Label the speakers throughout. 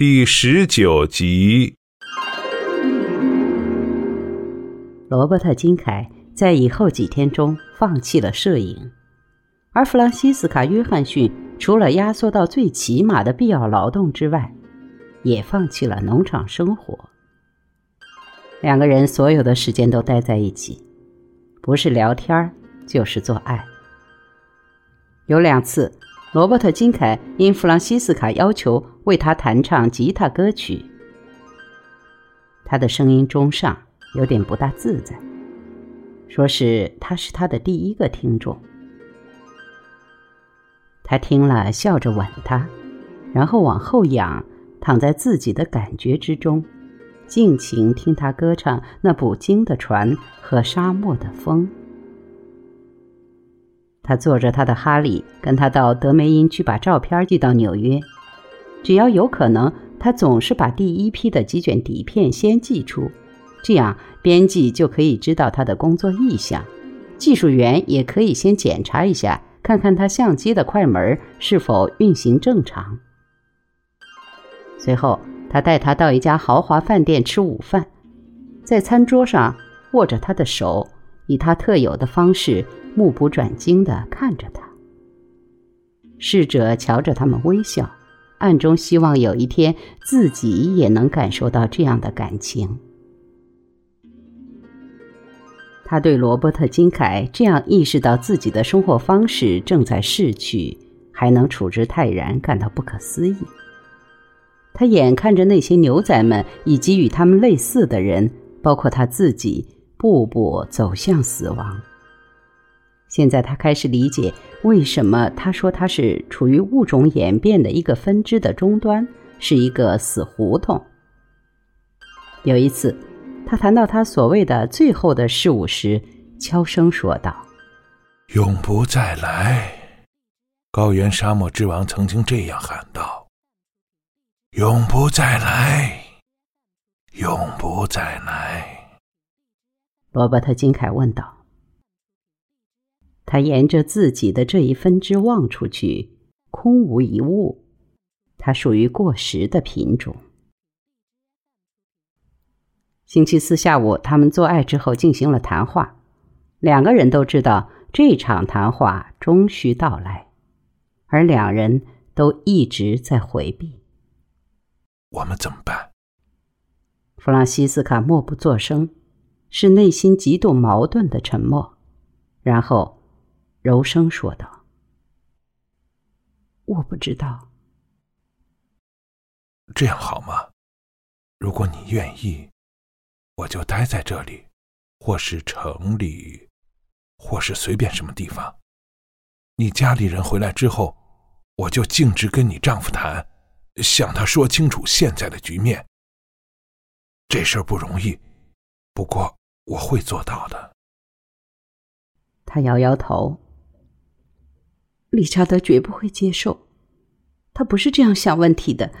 Speaker 1: 第十九集。
Speaker 2: 罗伯特·金凯在以后几天中放弃了摄影，而弗朗西斯卡·约翰逊除了压缩到最起码的必要劳动之外，也放弃了农场生活。两个人所有的时间都待在一起，不是聊天就是做爱。有两次，罗伯特·金凯因弗朗西斯卡要求为他弹唱吉他歌曲，他的声音中上。有点不大自在，说是他是他的第一个听众。他听了，笑着吻他，然后往后仰，躺在自己的感觉之中，尽情听他歌唱那捕鲸的船和沙漠的风。他坐着他的哈利，跟他到德梅因去把照片寄到纽约。只要有可能，他总是把第一批的几卷底片先寄出。这样，编辑就可以知道他的工作意向，技术员也可以先检查一下，看看他相机的快门是否运行正常。随后，他带他到一家豪华饭店吃午饭，在餐桌上握着他的手，以他特有的方式目不转睛地看着他。侍者瞧着他们微笑，暗中希望有一天自己也能感受到这样的感情。他对罗伯特·金凯这样意识到自己的生活方式正在逝去，还能处之泰然，感到不可思议。他眼看着那些牛仔们以及与他们类似的人，包括他自己，步步走向死亡。现在他开始理解为什么他说他是处于物种演变的一个分支的终端，是一个死胡同。有一次。他谈到他所谓的最后的事物时，悄声说道：“
Speaker 3: 永不再来。”高原沙漠之王曾经这样喊道：“永不再来，永不再来。”
Speaker 2: 罗伯特·金凯问道。他沿着自己的这一分支望出去，空无一物。它属于过时的品种。星期四下午，他们做爱之后进行了谈话。两个人都知道这场谈话终须到来，而两人都一直在回避。
Speaker 3: 我们怎么办？
Speaker 2: 弗朗西斯卡默不作声，是内心极度矛盾的沉默。然后，柔声说道：“我不知道。
Speaker 3: 这样好吗？如果你愿意。”我就待在这里，或是城里，或是随便什么地方。你家里人回来之后，我就径直跟你丈夫谈，向他说清楚现在的局面。这事儿不容易，不过我会做到的。
Speaker 2: 他摇摇头。理查德绝不会接受，他不是这样想问题的，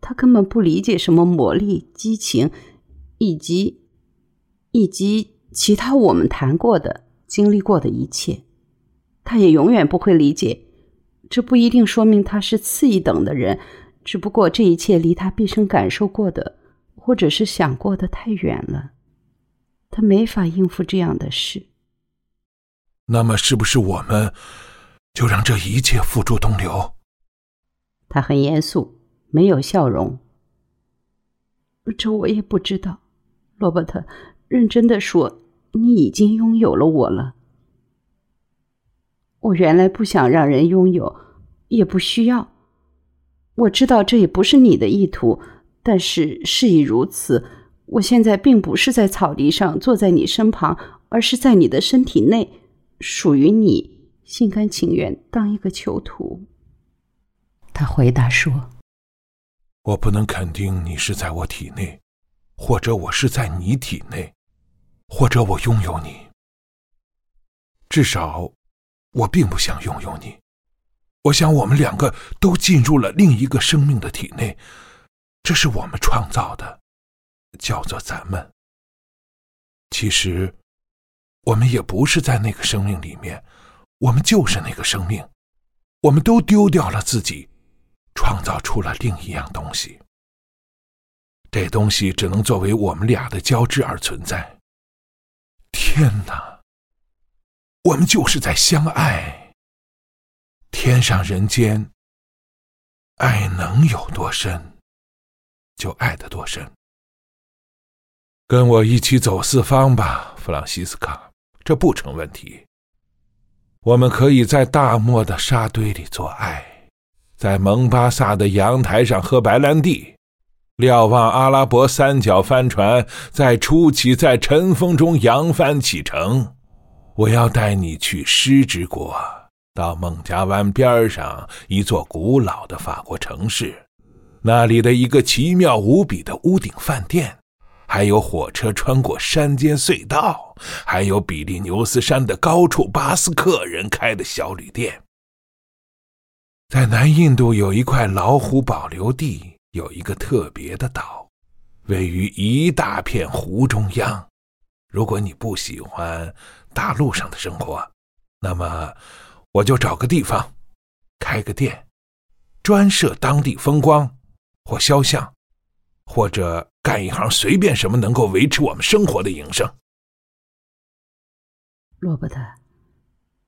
Speaker 2: 他根本不理解什么魔力、激情。以及，以及其他我们谈过的、经历过的一切，他也永远不会理解。这不一定说明他是次一等的人，只不过这一切离他毕生感受过的，或者是想过的太远了，他没法应付这样的事。
Speaker 3: 那么，是不是我们就让这一切付诸东流？
Speaker 2: 他很严肃，没有笑容。这我也不知道。罗伯特，认真的说，你已经拥有了我了。我原来不想让人拥有，也不需要。我知道这也不是你的意图，但是事已如此，我现在并不是在草地上坐在你身旁，而是在你的身体内，属于你，心甘情愿当一个囚徒。他回答说：“
Speaker 3: 我不能肯定你是在我体内。”或者我是在你体内，或者我拥有你。至少，我并不想拥有你。我想我们两个都进入了另一个生命的体内，这是我们创造的，叫做咱们。其实，我们也不是在那个生命里面，我们就是那个生命。我们都丢掉了自己，创造出了另一样东西。这东西只能作为我们俩的交织而存在。天哪，我们就是在相爱。天上人间，爱能有多深，就爱得多深。跟我一起走四方吧，弗朗西斯卡，这不成问题。我们可以在大漠的沙堆里做爱，在蒙巴萨的阳台上喝白兰地，瞭望阿拉伯三角帆船在初起在晨风中扬帆启程。我要带你去狮之国，到孟加湾边上一座古老的法国城市，那里的一个奇妙无比的屋顶饭店。还有火车穿过山间隧道，还有比利牛斯山的高处巴斯克人开的小旅店。在南印度有一块老虎保留地，有一个特别的岛，位于一大片湖中央。如果你不喜欢大陆上的生活，那么我就找个地方，开个店，专设当地风光或肖像。或者干一行随便什么能够维持我们生活的营生。
Speaker 2: 罗伯特，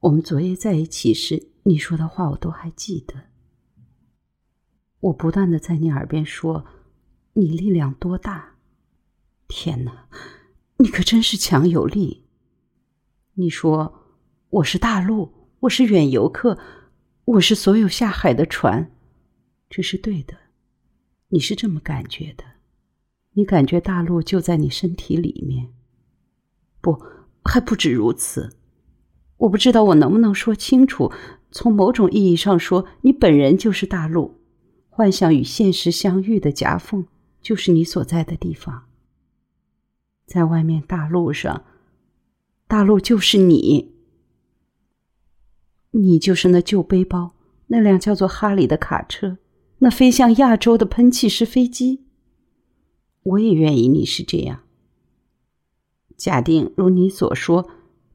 Speaker 2: 我们昨夜在一起时你说的话我都还记得。我不断的在你耳边说，你力量多大！天哪，你可真是强有力！你说我是大陆，我是远游客，我是所有下海的船，这是对的。你是这么感觉的，你感觉大陆就在你身体里面。不，还不止如此。我不知道我能不能说清楚。从某种意义上说，你本人就是大陆，幻想与现实相遇的夹缝就是你所在的地方。在外面大陆上，大陆就是你，你就是那旧背包，那辆叫做哈里的卡车。那飞向亚洲的喷气式飞机，我也愿意你是这样。假定如你所说，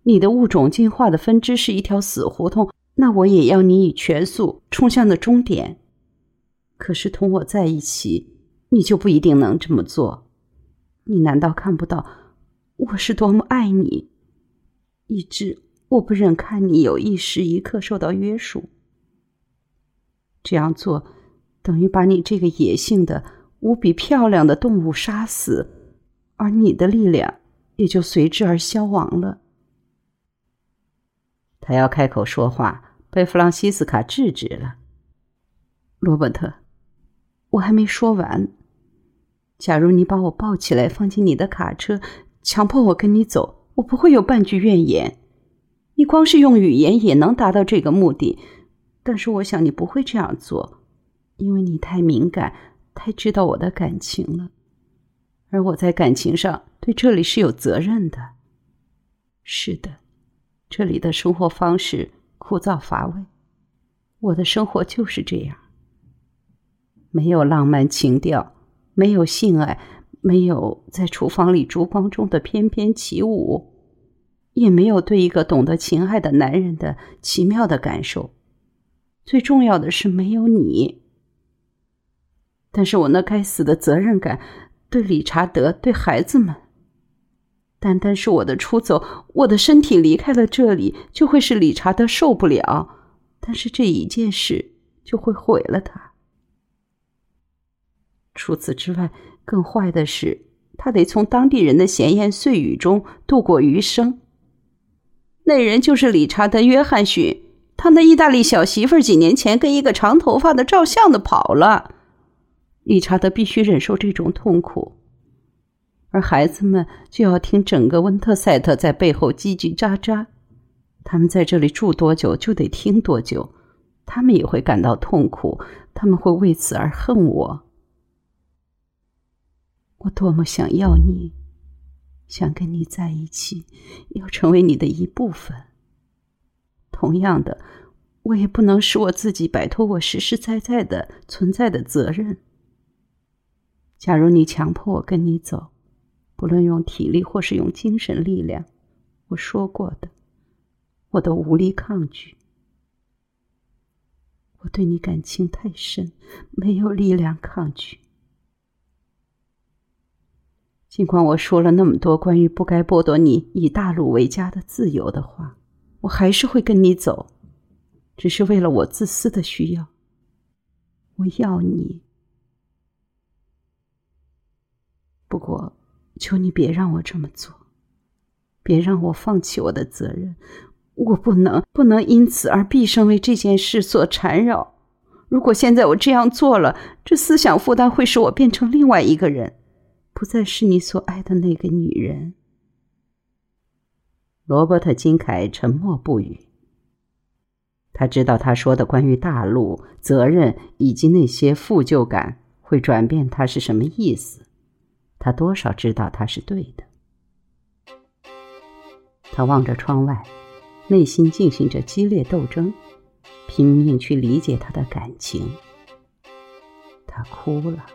Speaker 2: 你的物种进化的分支是一条死胡同，那我也要你以全速冲向那终点。可是同我在一起，你就不一定能这么做。你难道看不到我是多么爱你，以致我不忍看你有一时一刻受到约束？这样做。等于把你这个野性的、无比漂亮的动物杀死，而你的力量也就随之而消亡了。他要开口说话，被弗朗西斯卡制止了。罗伯特，我还没说完。假如你把我抱起来，放进你的卡车，强迫我跟你走，我不会有半句怨言。你光是用语言也能达到这个目的，但是我想你不会这样做。因为你太敏感，太知道我的感情了，而我在感情上对这里是有责任的。是的，这里的生活方式枯燥乏味，我的生活就是这样，没有浪漫情调，没有性爱，没有在厨房里烛光中的翩翩起舞，也没有对一个懂得情爱的男人的奇妙的感受。最重要的是，没有你。但是我那该死的责任感，对理查德，对孩子们。单单是我的出走，我的身体离开了这里，就会使理查德受不了。但是这一件事就会毁了他。除此之外，更坏的是，他得从当地人的闲言碎语中度过余生。那人就是理查德·约翰逊，他那意大利小媳妇几年前跟一个长头发的照相的跑了。理查德必须忍受这种痛苦，而孩子们就要听整个温特塞特在背后叽叽喳喳。他们在这里住多久，就得听多久。他们也会感到痛苦，他们会为此而恨我。我多么想要你，想跟你在一起，要成为你的一部分。同样的，我也不能使我自己摆脱我实实在在的存在的责任。假如你强迫我跟你走，不论用体力或是用精神力量，我说过的，我都无力抗拒。我对你感情太深，没有力量抗拒。尽管我说了那么多关于不该剥夺你以大陆为家的自由的话，我还是会跟你走，只是为了我自私的需要。我要你，不过，求你别让我这么做，别让我放弃我的责任。我不能，不能因此而毕生为这件事所缠绕。如果现在我这样做了，这思想负担会使我变成另外一个人。不再是你所爱的那个女人。罗伯特·金凯沉默不语。他知道他说的关于大陆责任以及那些负疚感会转变他是什么意思。他多少知道他是对的。他望着窗外，内心进行着激烈斗争，拼命去理解他的感情。他哭了。